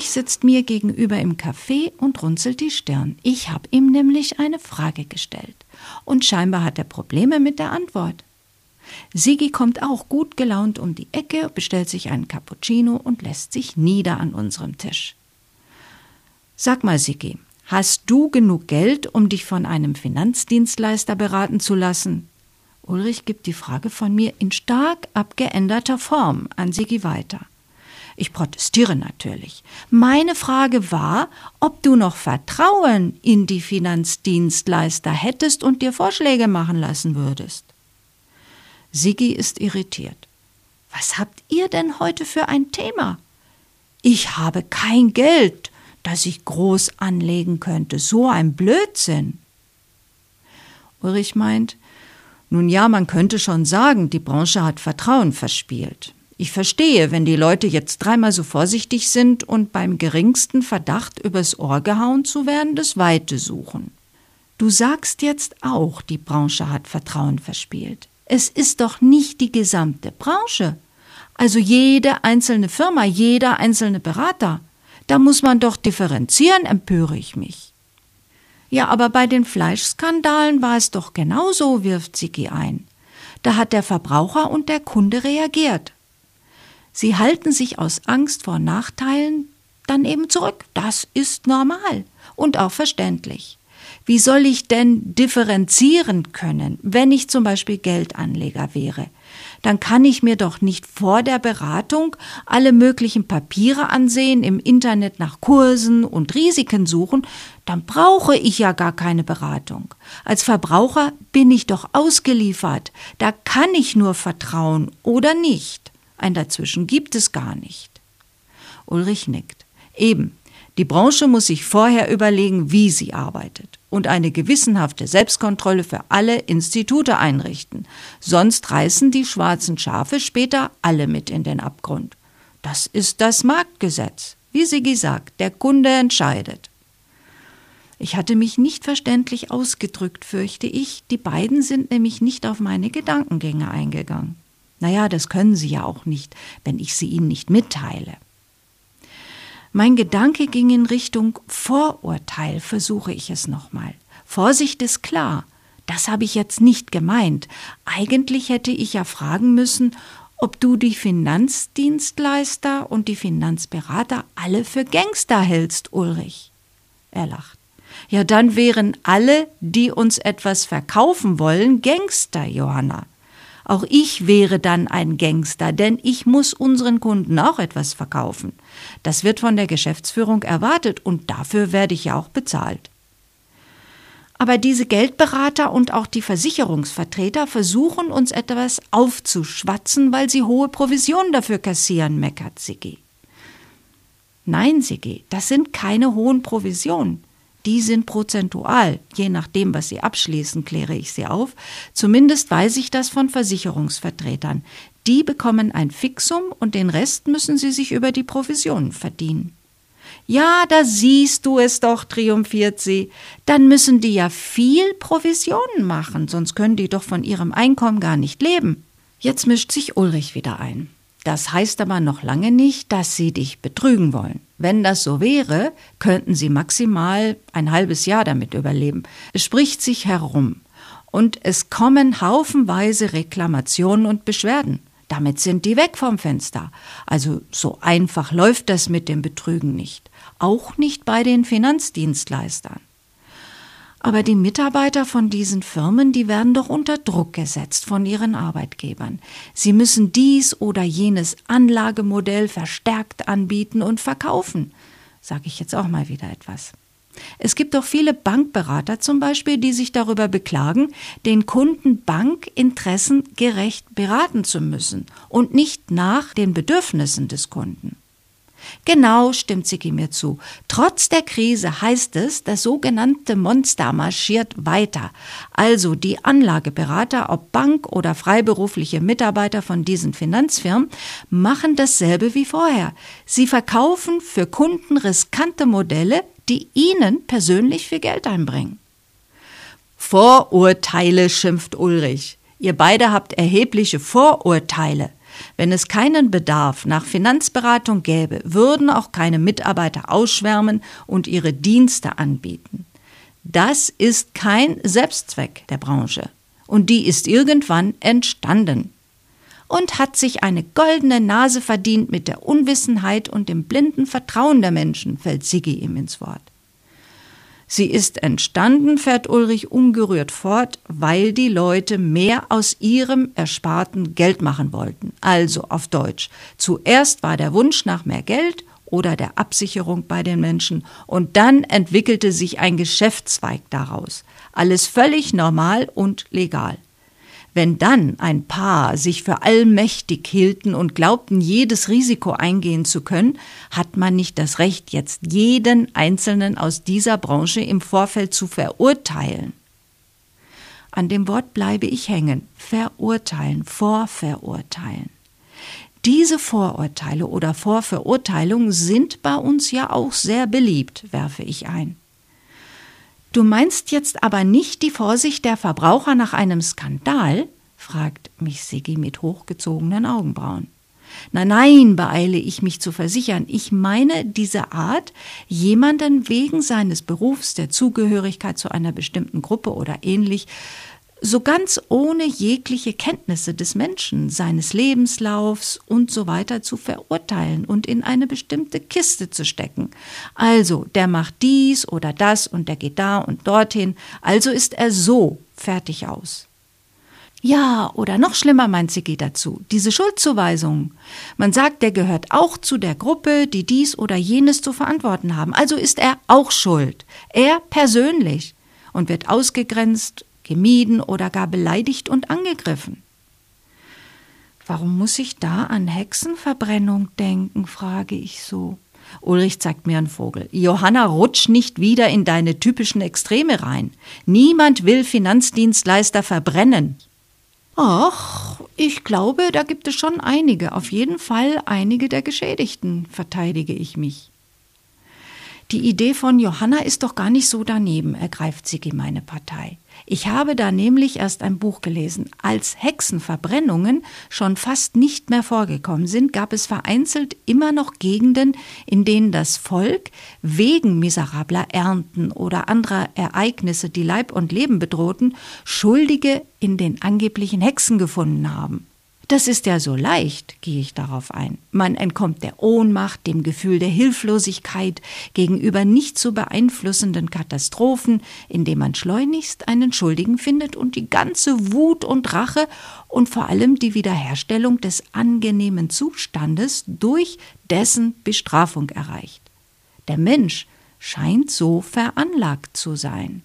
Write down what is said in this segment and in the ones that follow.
Ulrich sitzt mir gegenüber im Café und runzelt die Stirn. Ich habe ihm nämlich eine Frage gestellt. Und scheinbar hat er Probleme mit der Antwort. Sigi kommt auch gut gelaunt um die Ecke, bestellt sich einen Cappuccino und lässt sich nieder an unserem Tisch. Sag mal, Sigi, hast du genug Geld, um dich von einem Finanzdienstleister beraten zu lassen? Ulrich gibt die Frage von mir in stark abgeänderter Form an Sigi weiter. Ich protestiere natürlich. Meine Frage war, ob du noch Vertrauen in die Finanzdienstleister hättest und dir Vorschläge machen lassen würdest. Sigi ist irritiert. Was habt ihr denn heute für ein Thema? Ich habe kein Geld, das ich groß anlegen könnte. So ein Blödsinn. Ulrich meint, nun ja, man könnte schon sagen, die Branche hat Vertrauen verspielt. Ich verstehe, wenn die Leute jetzt dreimal so vorsichtig sind und beim geringsten Verdacht übers Ohr gehauen zu werden, das Weite suchen. Du sagst jetzt auch, die Branche hat Vertrauen verspielt. Es ist doch nicht die gesamte Branche. Also jede einzelne Firma, jeder einzelne Berater. Da muss man doch differenzieren, empöre ich mich. Ja, aber bei den Fleischskandalen war es doch genauso, wirft Siki ein. Da hat der Verbraucher und der Kunde reagiert. Sie halten sich aus Angst vor Nachteilen dann eben zurück. Das ist normal und auch verständlich. Wie soll ich denn differenzieren können, wenn ich zum Beispiel Geldanleger wäre? Dann kann ich mir doch nicht vor der Beratung alle möglichen Papiere ansehen, im Internet nach Kursen und Risiken suchen, dann brauche ich ja gar keine Beratung. Als Verbraucher bin ich doch ausgeliefert, da kann ich nur vertrauen oder nicht. Ein Dazwischen gibt es gar nicht. Ulrich nickt. Eben, die Branche muss sich vorher überlegen, wie sie arbeitet und eine gewissenhafte Selbstkontrolle für alle Institute einrichten. Sonst reißen die schwarzen Schafe später alle mit in den Abgrund. Das ist das Marktgesetz. Wie Sigi sagt, der Kunde entscheidet. Ich hatte mich nicht verständlich ausgedrückt, fürchte ich. Die beiden sind nämlich nicht auf meine Gedankengänge eingegangen. Naja, das können Sie ja auch nicht, wenn ich sie Ihnen nicht mitteile. Mein Gedanke ging in Richtung Vorurteil, versuche ich es nochmal. Vorsicht ist klar, das habe ich jetzt nicht gemeint. Eigentlich hätte ich ja fragen müssen, ob du die Finanzdienstleister und die Finanzberater alle für Gangster hältst, Ulrich. Er lacht. Ja, dann wären alle, die uns etwas verkaufen wollen, Gangster, Johanna. Auch ich wäre dann ein Gangster, denn ich muss unseren Kunden auch etwas verkaufen. Das wird von der Geschäftsführung erwartet und dafür werde ich ja auch bezahlt. Aber diese Geldberater und auch die Versicherungsvertreter versuchen uns etwas aufzuschwatzen, weil sie hohe Provisionen dafür kassieren, meckert Siggi. Nein, Siggi, das sind keine hohen Provisionen. Die sind prozentual, je nachdem, was Sie abschließen, kläre ich Sie auf. Zumindest weiß ich das von Versicherungsvertretern. Die bekommen ein Fixum und den Rest müssen sie sich über die Provisionen verdienen. Ja, da siehst du es doch, triumphiert sie. Dann müssen die ja viel Provisionen machen, sonst können die doch von ihrem Einkommen gar nicht leben. Jetzt mischt sich Ulrich wieder ein. Das heißt aber noch lange nicht, dass sie dich betrügen wollen. Wenn das so wäre, könnten sie maximal ein halbes Jahr damit überleben. Es spricht sich herum. Und es kommen haufenweise Reklamationen und Beschwerden. Damit sind die weg vom Fenster. Also so einfach läuft das mit dem Betrügen nicht. Auch nicht bei den Finanzdienstleistern. Aber die Mitarbeiter von diesen Firmen, die werden doch unter Druck gesetzt von ihren Arbeitgebern. Sie müssen dies oder jenes Anlagemodell verstärkt anbieten und verkaufen. Sage ich jetzt auch mal wieder etwas. Es gibt doch viele Bankberater zum Beispiel, die sich darüber beklagen, den Kunden Bankinteressen gerecht beraten zu müssen und nicht nach den Bedürfnissen des Kunden. Genau, stimmt Sigi mir zu. Trotz der Krise heißt es, das sogenannte Monster marschiert weiter. Also die Anlageberater, ob Bank oder freiberufliche Mitarbeiter von diesen Finanzfirmen, machen dasselbe wie vorher. Sie verkaufen für Kunden riskante Modelle, die ihnen persönlich viel Geld einbringen. Vorurteile, schimpft Ulrich. Ihr beide habt erhebliche Vorurteile. Wenn es keinen Bedarf nach Finanzberatung gäbe, würden auch keine Mitarbeiter ausschwärmen und ihre Dienste anbieten. Das ist kein Selbstzweck der Branche. Und die ist irgendwann entstanden. Und hat sich eine goldene Nase verdient mit der Unwissenheit und dem blinden Vertrauen der Menschen, fällt Siggi ihm ins Wort. Sie ist entstanden, fährt Ulrich ungerührt fort, weil die Leute mehr aus ihrem ersparten Geld machen wollten. Also auf Deutsch. Zuerst war der Wunsch nach mehr Geld oder der Absicherung bei den Menschen und dann entwickelte sich ein Geschäftszweig daraus. Alles völlig normal und legal. Wenn dann ein Paar sich für allmächtig hielten und glaubten, jedes Risiko eingehen zu können, hat man nicht das Recht, jetzt jeden Einzelnen aus dieser Branche im Vorfeld zu verurteilen. An dem Wort bleibe ich hängen. Verurteilen, vorverurteilen. Diese Vorurteile oder Vorverurteilungen sind bei uns ja auch sehr beliebt, werfe ich ein. Du meinst jetzt aber nicht die Vorsicht der Verbraucher nach einem Skandal? fragt mich Siggi mit hochgezogenen Augenbrauen. Nein, nein, beeile ich mich zu versichern. Ich meine diese Art, jemanden wegen seines Berufs, der Zugehörigkeit zu einer bestimmten Gruppe oder ähnlich so ganz ohne jegliche Kenntnisse des Menschen, seines Lebenslaufs und so weiter zu verurteilen und in eine bestimmte Kiste zu stecken. Also, der macht dies oder das und der geht da und dorthin, also ist er so fertig aus. Ja, oder noch schlimmer meint Sigi dazu, diese Schuldzuweisung. Man sagt, der gehört auch zu der Gruppe, die dies oder jenes zu verantworten haben, also ist er auch schuld. Er persönlich und wird ausgegrenzt gemieden oder gar beleidigt und angegriffen. Warum muss ich da an Hexenverbrennung denken, frage ich so. Ulrich zeigt mir einen Vogel. Johanna, rutsch nicht wieder in deine typischen Extreme rein. Niemand will Finanzdienstleister verbrennen. Ach, ich glaube, da gibt es schon einige, auf jeden Fall einige der Geschädigten, verteidige ich mich. Die Idee von Johanna ist doch gar nicht so daneben, ergreift Sigi meine Partei. Ich habe da nämlich erst ein Buch gelesen. Als Hexenverbrennungen schon fast nicht mehr vorgekommen sind, gab es vereinzelt immer noch Gegenden, in denen das Volk wegen miserabler Ernten oder anderer Ereignisse, die Leib und Leben bedrohten, Schuldige in den angeblichen Hexen gefunden haben. Das ist ja so leicht, gehe ich darauf ein. Man entkommt der Ohnmacht, dem Gefühl der Hilflosigkeit gegenüber nicht zu beeinflussenden Katastrophen, indem man schleunigst einen Schuldigen findet und die ganze Wut und Rache und vor allem die Wiederherstellung des angenehmen Zustandes durch dessen Bestrafung erreicht. Der Mensch scheint so veranlagt zu sein.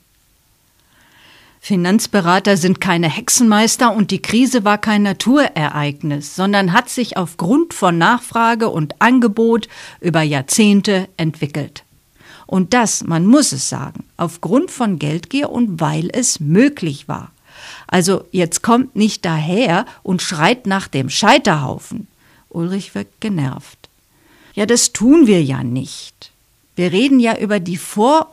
Finanzberater sind keine Hexenmeister und die Krise war kein Naturereignis, sondern hat sich aufgrund von Nachfrage und Angebot über Jahrzehnte entwickelt. Und das, man muss es sagen, aufgrund von Geldgier und weil es möglich war. Also jetzt kommt nicht daher und schreit nach dem Scheiterhaufen. Ulrich wirkt genervt. Ja, das tun wir ja nicht. Wir reden ja über die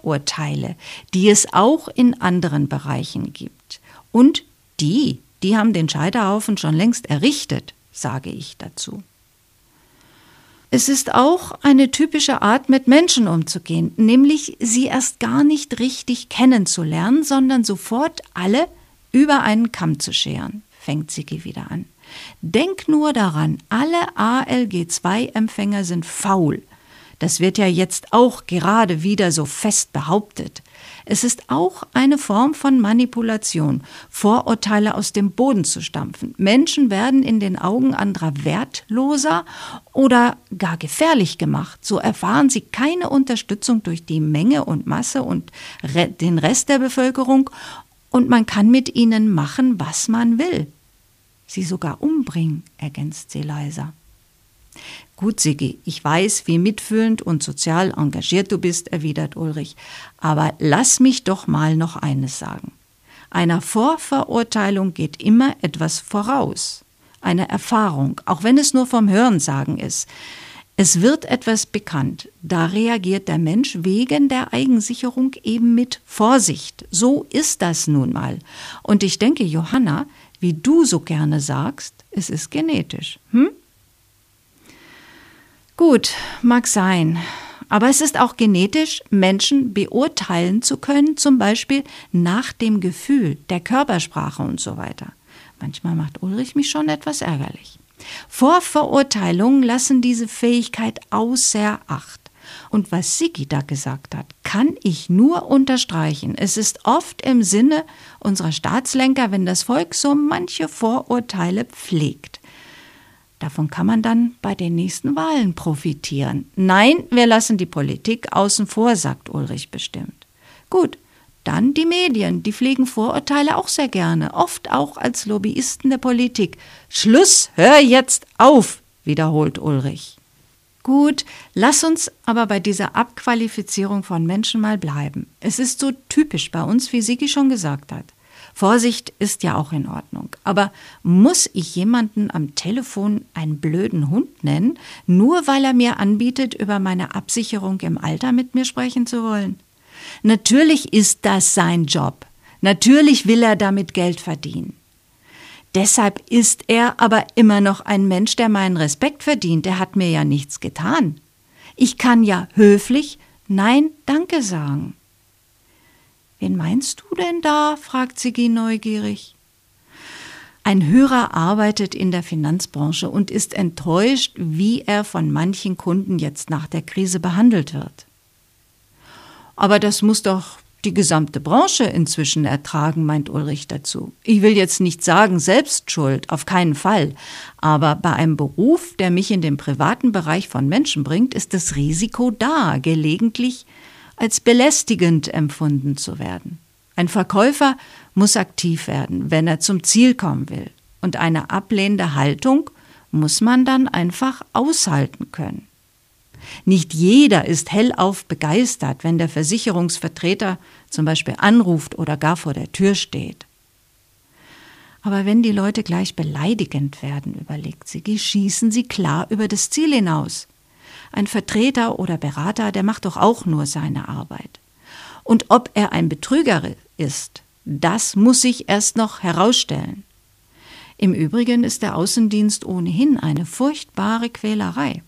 Vorurteile, die es auch in anderen Bereichen gibt. Und die, die haben den Scheiterhaufen schon längst errichtet, sage ich dazu. Es ist auch eine typische Art, mit Menschen umzugehen, nämlich sie erst gar nicht richtig kennenzulernen, sondern sofort alle über einen Kamm zu scheren, fängt Siki wieder an. Denk nur daran, alle ALG-2-Empfänger sind faul, das wird ja jetzt auch gerade wieder so fest behauptet. Es ist auch eine Form von Manipulation, Vorurteile aus dem Boden zu stampfen. Menschen werden in den Augen anderer wertloser oder gar gefährlich gemacht. So erfahren sie keine Unterstützung durch die Menge und Masse und den Rest der Bevölkerung und man kann mit ihnen machen, was man will. Sie sogar umbringen, ergänzt sie leiser. Gut, Siggi, ich weiß, wie mitfühlend und sozial engagiert du bist, erwidert Ulrich, aber lass mich doch mal noch eines sagen. Einer Vorverurteilung geht immer etwas voraus, eine Erfahrung, auch wenn es nur vom Hörensagen ist. Es wird etwas bekannt, da reagiert der Mensch wegen der Eigensicherung eben mit Vorsicht. So ist das nun mal. Und ich denke, Johanna, wie du so gerne sagst, es ist genetisch. Hm? Gut, mag sein. Aber es ist auch genetisch, Menschen beurteilen zu können, zum Beispiel nach dem Gefühl, der Körpersprache und so weiter. Manchmal macht Ulrich mich schon etwas ärgerlich. Vorverurteilungen lassen diese Fähigkeit außer Acht. Und was Sigi da gesagt hat, kann ich nur unterstreichen. Es ist oft im Sinne unserer Staatslenker, wenn das Volk so manche Vorurteile pflegt. Davon kann man dann bei den nächsten Wahlen profitieren. Nein, wir lassen die Politik außen vor, sagt Ulrich bestimmt. Gut, dann die Medien, die pflegen Vorurteile auch sehr gerne, oft auch als Lobbyisten der Politik. Schluss, hör jetzt auf, wiederholt Ulrich. Gut, lass uns aber bei dieser Abqualifizierung von Menschen mal bleiben. Es ist so typisch bei uns, wie Sigi schon gesagt hat. Vorsicht ist ja auch in Ordnung. Aber muss ich jemanden am Telefon einen blöden Hund nennen, nur weil er mir anbietet, über meine Absicherung im Alter mit mir sprechen zu wollen? Natürlich ist das sein Job. Natürlich will er damit Geld verdienen. Deshalb ist er aber immer noch ein Mensch, der meinen Respekt verdient. Er hat mir ja nichts getan. Ich kann ja höflich Nein, danke sagen. Wen meinst du denn da? fragt Sigi neugierig. Ein Hörer arbeitet in der Finanzbranche und ist enttäuscht, wie er von manchen Kunden jetzt nach der Krise behandelt wird. Aber das muss doch die gesamte Branche inzwischen ertragen, meint Ulrich dazu. Ich will jetzt nicht sagen Selbstschuld, auf keinen Fall. Aber bei einem Beruf, der mich in den privaten Bereich von Menschen bringt, ist das Risiko da, gelegentlich als belästigend empfunden zu werden. Ein Verkäufer muss aktiv werden, wenn er zum Ziel kommen will. Und eine ablehnende Haltung muss man dann einfach aushalten können. Nicht jeder ist hellauf begeistert, wenn der Versicherungsvertreter zum Beispiel anruft oder gar vor der Tür steht. Aber wenn die Leute gleich beleidigend werden, überlegt sie, schießen sie klar über das Ziel hinaus. Ein Vertreter oder Berater, der macht doch auch nur seine Arbeit. Und ob er ein Betrüger ist, das muss sich erst noch herausstellen. Im Übrigen ist der Außendienst ohnehin eine furchtbare Quälerei.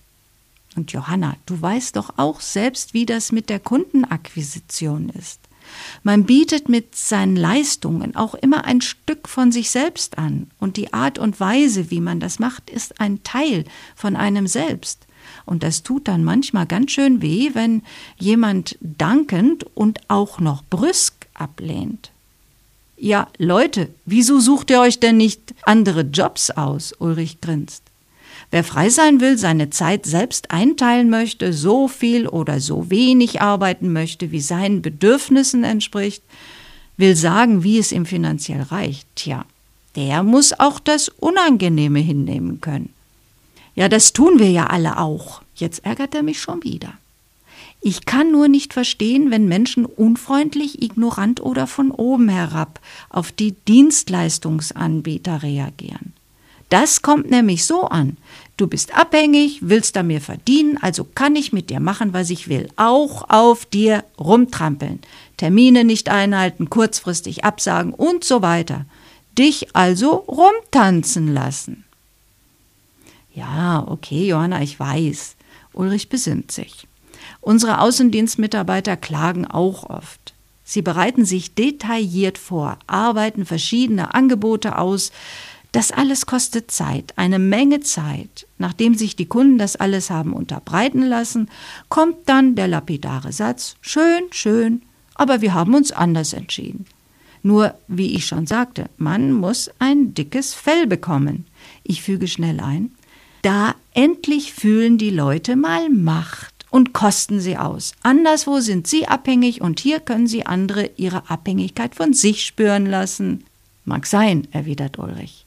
Und Johanna, du weißt doch auch selbst, wie das mit der Kundenakquisition ist. Man bietet mit seinen Leistungen auch immer ein Stück von sich selbst an, und die Art und Weise, wie man das macht, ist ein Teil von einem selbst. Und das tut dann manchmal ganz schön weh, wenn jemand dankend und auch noch brüsk ablehnt. Ja, Leute, wieso sucht ihr euch denn nicht andere Jobs aus? Ulrich grinst. Wer frei sein will, seine Zeit selbst einteilen möchte, so viel oder so wenig arbeiten möchte, wie seinen Bedürfnissen entspricht, will sagen, wie es ihm finanziell reicht, tja, der muss auch das Unangenehme hinnehmen können. Ja, das tun wir ja alle auch. Jetzt ärgert er mich schon wieder. Ich kann nur nicht verstehen, wenn Menschen unfreundlich, ignorant oder von oben herab auf die Dienstleistungsanbieter reagieren. Das kommt nämlich so an. Du bist abhängig, willst an mir verdienen, also kann ich mit dir machen, was ich will. Auch auf dir rumtrampeln. Termine nicht einhalten, kurzfristig absagen und so weiter. Dich also rumtanzen lassen. Ja, okay, Johanna, ich weiß. Ulrich besinnt sich. Unsere Außendienstmitarbeiter klagen auch oft. Sie bereiten sich detailliert vor, arbeiten verschiedene Angebote aus. Das alles kostet Zeit, eine Menge Zeit. Nachdem sich die Kunden das alles haben unterbreiten lassen, kommt dann der lapidare Satz, schön, schön, aber wir haben uns anders entschieden. Nur, wie ich schon sagte, man muss ein dickes Fell bekommen. Ich füge schnell ein, da endlich fühlen die Leute mal Macht und kosten sie aus. Anderswo sind sie abhängig und hier können sie andere ihre Abhängigkeit von sich spüren lassen. Mag sein, erwidert Ulrich.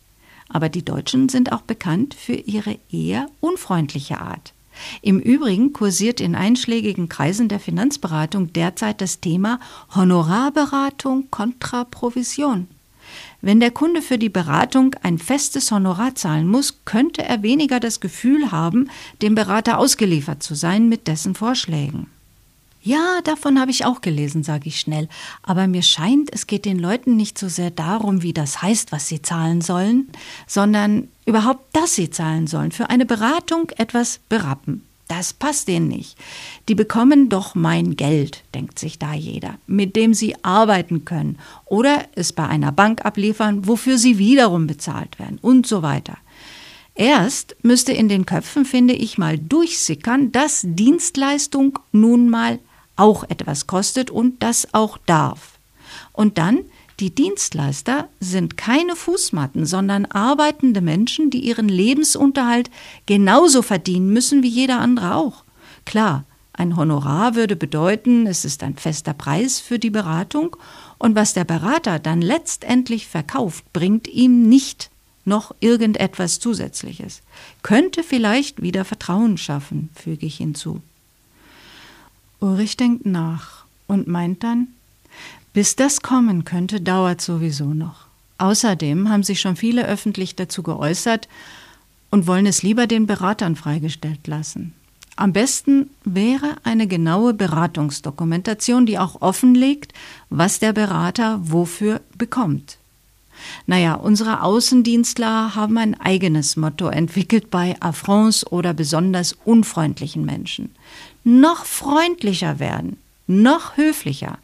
Aber die Deutschen sind auch bekannt für ihre eher unfreundliche Art. Im Übrigen kursiert in einschlägigen Kreisen der Finanzberatung derzeit das Thema Honorarberatung kontra Provision. Wenn der Kunde für die Beratung ein festes Honorar zahlen muss, könnte er weniger das Gefühl haben, dem Berater ausgeliefert zu sein mit dessen Vorschlägen. Ja, davon habe ich auch gelesen, sage ich schnell. Aber mir scheint, es geht den Leuten nicht so sehr darum, wie das heißt, was sie zahlen sollen, sondern überhaupt, dass sie zahlen sollen. Für eine Beratung etwas berappen. Das passt denen nicht. Die bekommen doch mein Geld, denkt sich da jeder, mit dem sie arbeiten können oder es bei einer Bank abliefern, wofür sie wiederum bezahlt werden und so weiter. Erst müsste in den Köpfen, finde ich, mal durchsickern, dass Dienstleistung nun mal auch etwas kostet und das auch darf. Und dann, die Dienstleister sind keine Fußmatten, sondern arbeitende Menschen, die ihren Lebensunterhalt genauso verdienen müssen wie jeder andere auch. Klar, ein Honorar würde bedeuten, es ist ein fester Preis für die Beratung und was der Berater dann letztendlich verkauft, bringt ihm nicht noch irgendetwas Zusätzliches. Könnte vielleicht wieder Vertrauen schaffen, füge ich hinzu. Ulrich denkt nach und meint dann, bis das kommen könnte, dauert sowieso noch. Außerdem haben sich schon viele öffentlich dazu geäußert und wollen es lieber den Beratern freigestellt lassen. Am besten wäre eine genaue Beratungsdokumentation, die auch offenlegt, was der Berater wofür bekommt. Naja, unsere Außendienstler haben ein eigenes Motto entwickelt bei Affronts oder besonders unfreundlichen Menschen noch freundlicher werden, noch höflicher,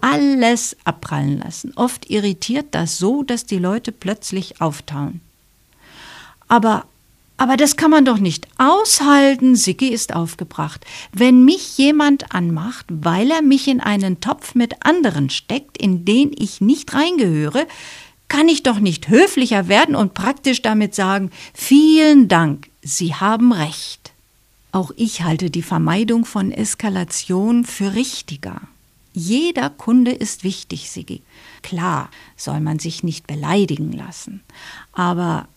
alles abprallen lassen. Oft irritiert das so, dass die Leute plötzlich auftauen. Aber aber das kann man doch nicht aushalten, Sicki ist aufgebracht. Wenn mich jemand anmacht, weil er mich in einen Topf mit anderen steckt, in den ich nicht reingehöre, kann ich doch nicht höflicher werden und praktisch damit sagen, vielen Dank, Sie haben recht. Auch ich halte die Vermeidung von Eskalation für richtiger. Jeder Kunde ist wichtig, Sigi. Klar soll man sich nicht beleidigen lassen, aber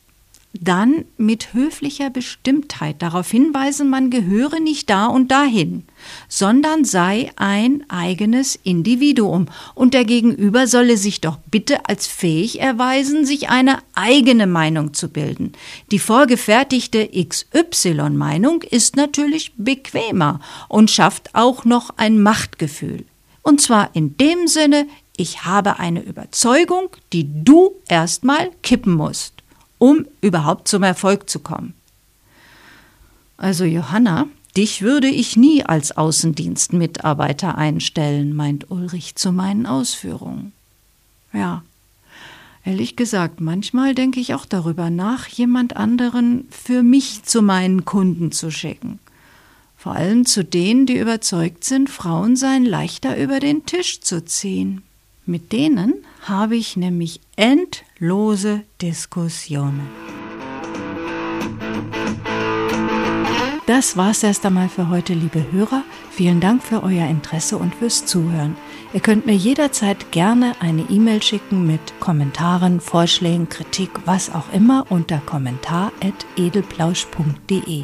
dann mit höflicher Bestimmtheit darauf hinweisen, man gehöre nicht da und dahin, sondern sei ein eigenes Individuum und der Gegenüber solle sich doch bitte als fähig erweisen, sich eine eigene Meinung zu bilden. Die vorgefertigte XY-Meinung ist natürlich bequemer und schafft auch noch ein Machtgefühl. Und zwar in dem Sinne, ich habe eine Überzeugung, die du erstmal kippen musst um überhaupt zum Erfolg zu kommen. Also Johanna, dich würde ich nie als Außendienstmitarbeiter einstellen, meint Ulrich zu meinen Ausführungen. Ja, ehrlich gesagt, manchmal denke ich auch darüber nach, jemand anderen für mich zu meinen Kunden zu schicken. Vor allem zu denen, die überzeugt sind, Frauen seien leichter über den Tisch zu ziehen. Mit denen habe ich nämlich endlose Diskussionen. Das war's erst einmal für heute, liebe Hörer. Vielen Dank für euer Interesse und fürs Zuhören. Ihr könnt mir jederzeit gerne eine E-Mail schicken mit Kommentaren, Vorschlägen, Kritik, was auch immer unter kommentar.edelplausch.de.